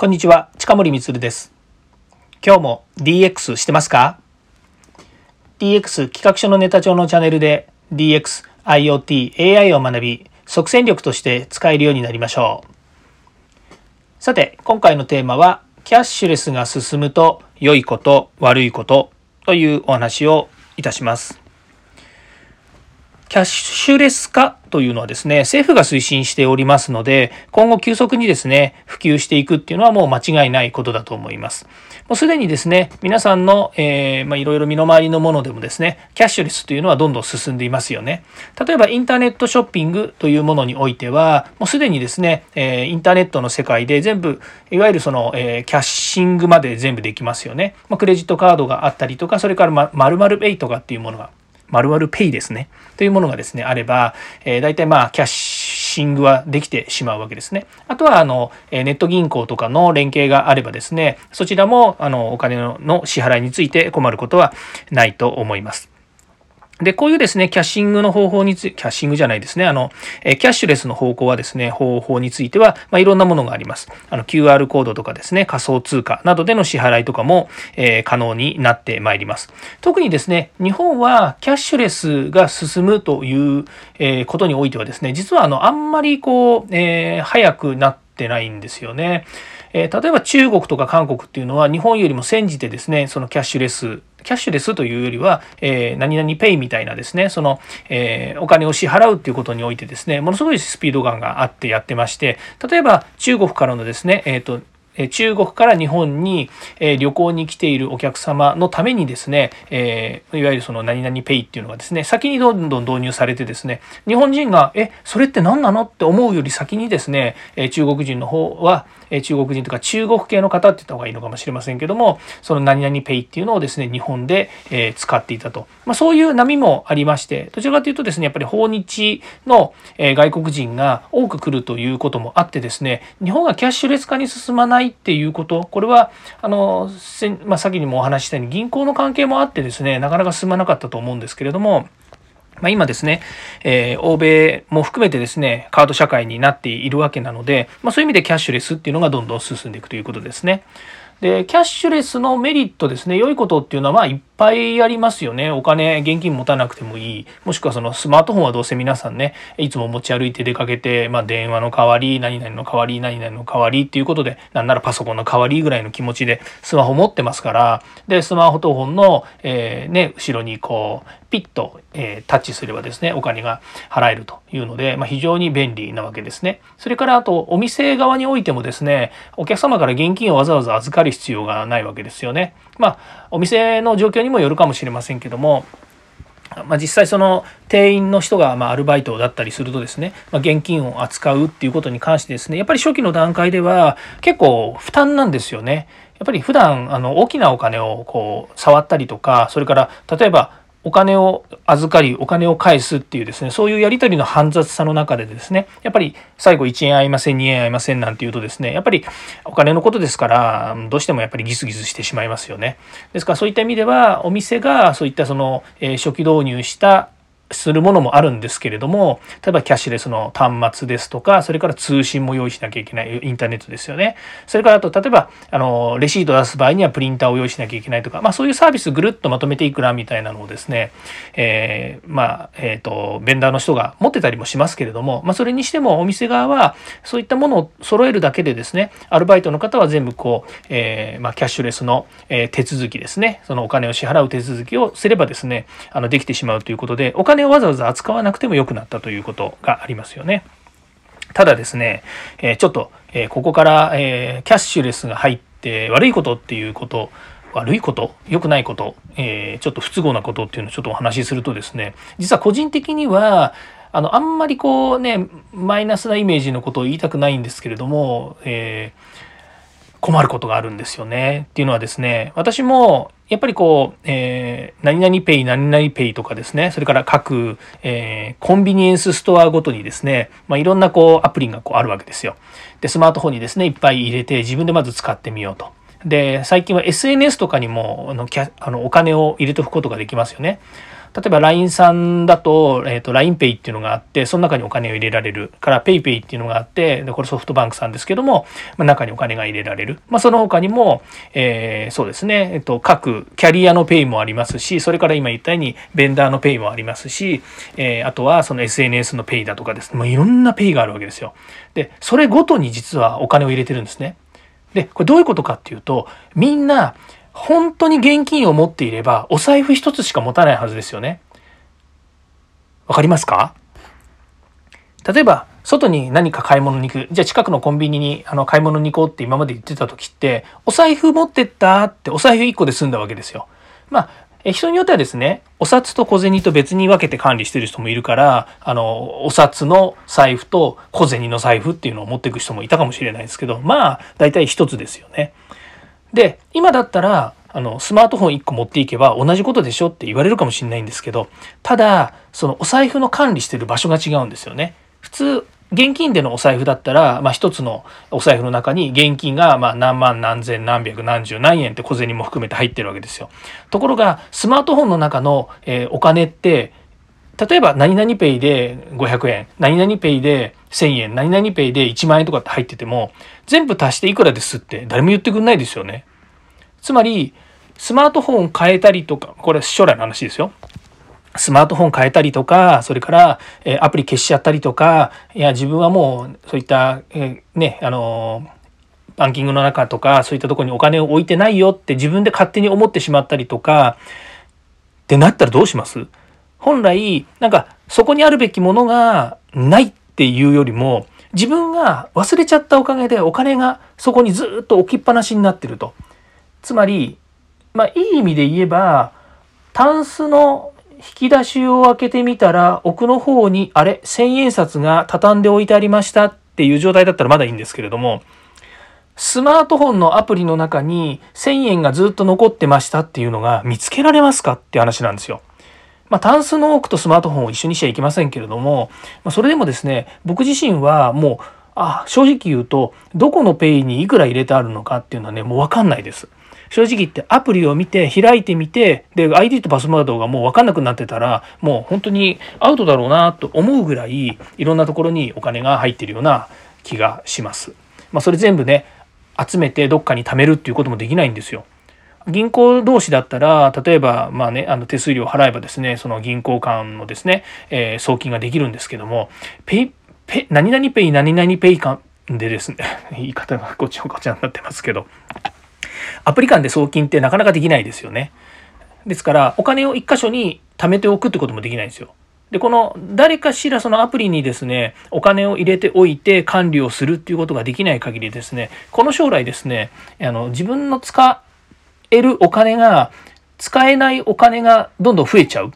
こんにちは、近森光です。今日も DX してますか ?DX 企画書のネタ帳のチャンネルで DX、IoT、AI を学び、即戦力として使えるようになりましょう。さて、今回のテーマは、キャッシュレスが進むと良いこと、悪いことというお話をいたします。キャッシュレス化というのはですね、政府が推進しておりますので、今後急速にですね、普及していくっていうのはもう間違いないことだと思います。もうすでにですね、皆さんの、えー、まあ、いろいろ身の回りのものでもですね、キャッシュレスというのはどんどん進んでいますよね。例えばインターネットショッピングというものにおいては、もうすでにですね、えー、インターネットの世界で全部、いわゆるその、えー、キャッシングまで全部できますよね。まあ、クレジットカードがあったりとか、それからま、〇〇ペイとかっていうものが〇〇ペイですね。というものがですね、あれば、えー、大体まあ、キャッシングはできてしまうわけですね。あとは、あの、ネット銀行とかの連携があればですね、そちらも、あの、お金の支払いについて困ることはないと思います。で、こういうですね、キャッシングの方法について、キャッシングじゃないですね、あの、えキャッシュレスの方向はですね、方法については、まあ、いろんなものがあります。あの、QR コードとかですね、仮想通貨などでの支払いとかも、えー、可能になってまいります。特にですね、日本はキャッシュレスが進むという、え、ことにおいてはですね、実はあの、あんまりこう、えー、早くなってないんですよね。え例えば中国とか韓国っていうのは日本よりも先じてですね、そのキャッシュレスキャッシュレスというよりは、えー、何々ペイみたいなですね、その、えー、お金を支払うっていうことにおいてですね、ものすごいスピード感があってやってまして、例えば中国からのですね、えっ、と、中国から日本に旅行に来ているお客様のためにですね、えいわゆるその何々ペイっていうのがですね、先にどんどん導入されてですね、日本人が、え、それって何なのって思うより先にですね、中国人の方は、中国人とか中国系の方って言った方がいいのかもしれませんけども、その何々ペイっていうのをですね、日本で使っていたと。まあ、そういう波もありまして、どちらかというとですね、やっぱり訪日の外国人が多く来るということもあってですね、日本がキャッシュレス化に進まないっていうこと、これは、あの、まあ、先にもお話ししたように銀行の関係もあってですね、なかなか進まなかったと思うんですけれども、ま、今ですね、えー、欧米も含めてですね、カード社会になっているわけなので、まあ、そういう意味でキャッシュレスっていうのがどんどん進んでいくということですね。で、キャッシュレスのメリットですね、良いことっていうのは、まあ、いっぱいありますよね。お金、現金持たなくてもいい。もしくはそのスマートフォンはどうせ皆さんね、いつも持ち歩いて出かけて、まあ、電話の代わり、何々の代わり、何々の代わりっていうことで、なんならパソコンの代わりぐらいの気持ちでスマホ持ってますから、で、スマートフォンの、えー、ね、後ろにこう、ピッと、えー、タッチすればですね、お金が払えるというので、まあ、非常に便利なわけですね。それからあと、お店側においてもですね、お客様から現金をわざわざ預かる必要がないわけですよね。まあ、お店の状況にもよるかもしれませんけども、まあ、実際その店員の人がまアルバイトだったりするとですね、まあ、現金を扱うっていうことに関してですねやっぱり初期の段階では結構負担なんですよね。やっぱり普段あの大きなお金をこう触ったりとかそれから例えばお金を預かり、お金を返すっていうですね、そういうやり取りの煩雑さの中でですね、やっぱり最後1円合いません、2円合いませんなんていうとですね、やっぱりお金のことですから、どうしてもやっぱりギスギスしてしまいますよね。ですからそういった意味では、お店がそういったその、え初期導入したするものもあるんですけれども、例えばキャッシュレスの端末ですとか、それから通信も用意しなきゃいけない、インターネットですよね。それからあと、例えば、あの、レシート出す場合にはプリンターを用意しなきゃいけないとか、まあそういうサービスぐるっとまとめていくな、みたいなのをですね、えー、まあ、えっ、ー、と、ベンダーの人が持ってたりもしますけれども、まあそれにしてもお店側は、そういったものを揃えるだけでですね、アルバイトの方は全部こう、えー、まあキャッシュレスの、手続きですね、そのお金を支払う手続きをすればですね、あの、できてしまうということで、お金をわざわざ扱わなくても良くなったということがありますよね。ただですね、えちょっと、えここから、えキャッシュレスが入って悪いことっていうこと悪いこと良くないこと、えー、ちょっと不都合なことっていうのをちょっとお話しするとですね実は個人的にはあのあんまりこうねマイナスなイメージのことを言いたくないんですけれども、えー、困ることがあるんですよねっていうのはですね私もやっぱりこう、えー、何々ペイ、何々ペイとかですね、それから各、えー、コンビニエンスストアごとにですね、まあ、いろんなこうアプリがこうあるわけですよ。で、スマートフォンにですね、いっぱい入れて自分でまず使ってみようと。で、最近は SNS とかにもあのあのお金を入れておくことができますよね。例えば LINE さんだと、えっ、ー、と、LINEPay っていうのがあって、その中にお金を入れられる。から PayPay っていうのがあって、で、これソフトバンクさんですけども、まあ、中にお金が入れられる。まあ、その他にも、えー、そうですね、えっ、ー、と、各キャリアの Pay もありますし、それから今言ったように、ベンダーの Pay もありますし、えー、あとはその SNS の Pay だとかですね、まあ、いろんな Pay があるわけですよ。で、それごとに実はお金を入れてるんですね。で、これどういうことかっていうと、みんな、本当に現金を持っていれば、お財布一つしか持たないはずですよね。わかりますか？例えば、外に何か買い物に行く。じゃあ近くのコンビニにあの買い物に行こうって今まで言ってた時って、お財布持ってったってお財布1個で済んだわけですよ。まあ、え人によってはですね、お札と小銭と別に分けて管理してる人もいるから、あの、お札の財布と小銭の財布っていうのを持っていく人もいたかもしれないですけど、まあ、大体一つですよね。で、今だったら、あの、スマートフォン1個持っていけば同じことでしょって言われるかもしれないんですけど、ただ、そのお財布の管理してる場所が違うんですよね。普通、現金でのお財布だったら、まあ一つのお財布の中に現金がまあ何万何千何百何十何円って小銭も含めて入ってるわけですよ。ところが、スマートフォンの中の、えお金って、例えば何々ペイで500円、何々ペイで1000円、何々ペイで1万円とかって入ってても、全部足していくらですって誰も言ってくんないですよね。つまり、スマートフォン変えたりとか、これ将来の話ですよ。スマートフォン変えたりとか、それから、えアプリ消しちゃったりとか、いや、自分はもう、そういった、えね、あのバンキングの中とか、そういったとこにお金を置いてないよって自分で勝手に思ってしまったりとか、ってなったらどうします？本来、なんか、そこにあるべきものがないっていうよりも、自分が忘れちゃったおかげでお金がそこにずっと置きっぱなしになってると。つまり、まあ、いい意味で言えば、タンスの引き出しを開けてみたら、奥の方に、あれ、千円札が畳んで置いてありましたっていう状態だったらまだいいんですけれども、スマートフォンのアプリの中に1000円がずっと残ってましたっていうのが見つけられますかって話なんですよ。まあ、タンスの奥とスマートフォンを一緒にしちゃいけませんけれども、まあ、それでもですね、僕自身はもう、あ、正直言うと、どこのペイにいくら入れてあるのかっていうのはね、もうわかんないです。正直言ってアプリを見て開いてみてで ID とパスワードがもう分かんなくなってたらもう本当にアウトだろうなと思うぐらいいろんなところにお金が入ってるような気がします。まあ、それ全部ね集めてどっかに貯めるっていうこともできないんですよ。銀行同士だったら例えばまあねあの手数料を払えばですねその銀行間のですね、えー、送金ができるんですけどもペイペ何々ペイ何々ペイ間でですね 言い方がごちゃごちゃになってますけどアプリ間で送金ってなかなかできないですよね。ですから、お金を一箇所に貯めておくってこともできないんですよ。で、この誰かしらそのアプリにですね、お金を入れておいて管理をするっていうことができない限りですね、この将来ですね、あの自分の使えるお金が、使えないお金がどんどん増えちゃうっ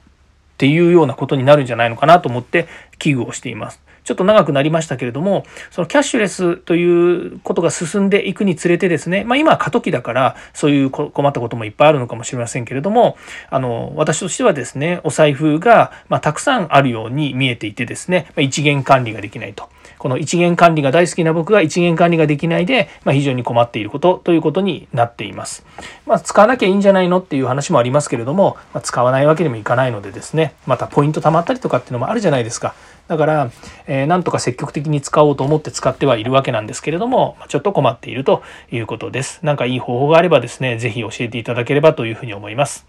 ていうようなことになるんじゃないのかなと思って危惧をしています。ちょっと長くなりましたけれども、そのキャッシュレスということが進んでいくにつれてですね、まあ今は過渡期だから、そういう困ったこともいっぱいあるのかもしれませんけれども、あの、私としてはですね、お財布が、またくさんあるように見えていてですね、ま一元管理ができないと。この一元管理が大好きな僕が一元管理ができないで、まあ、非常に困っていることということになっています。まあ、使わなきゃいいんじゃないのっていう話もありますけれども、まあ、使わないわけにもいかないのでですね、またポイント貯まったりとかっていうのもあるじゃないですか。だから、えー、なんとか積極的に使おうと思って使ってはいるわけなんですけれども、ちょっと困っているということです。なんかいい方法があればですね、ぜひ教えていただければというふうに思います。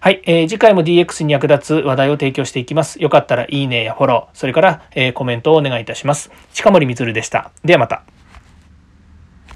はい、えー、次回も DX に役立つ話題を提供していきます。よかったらいいねやフォロー、それから、えー、コメントをお願いいたします。近森光でした。ではまた。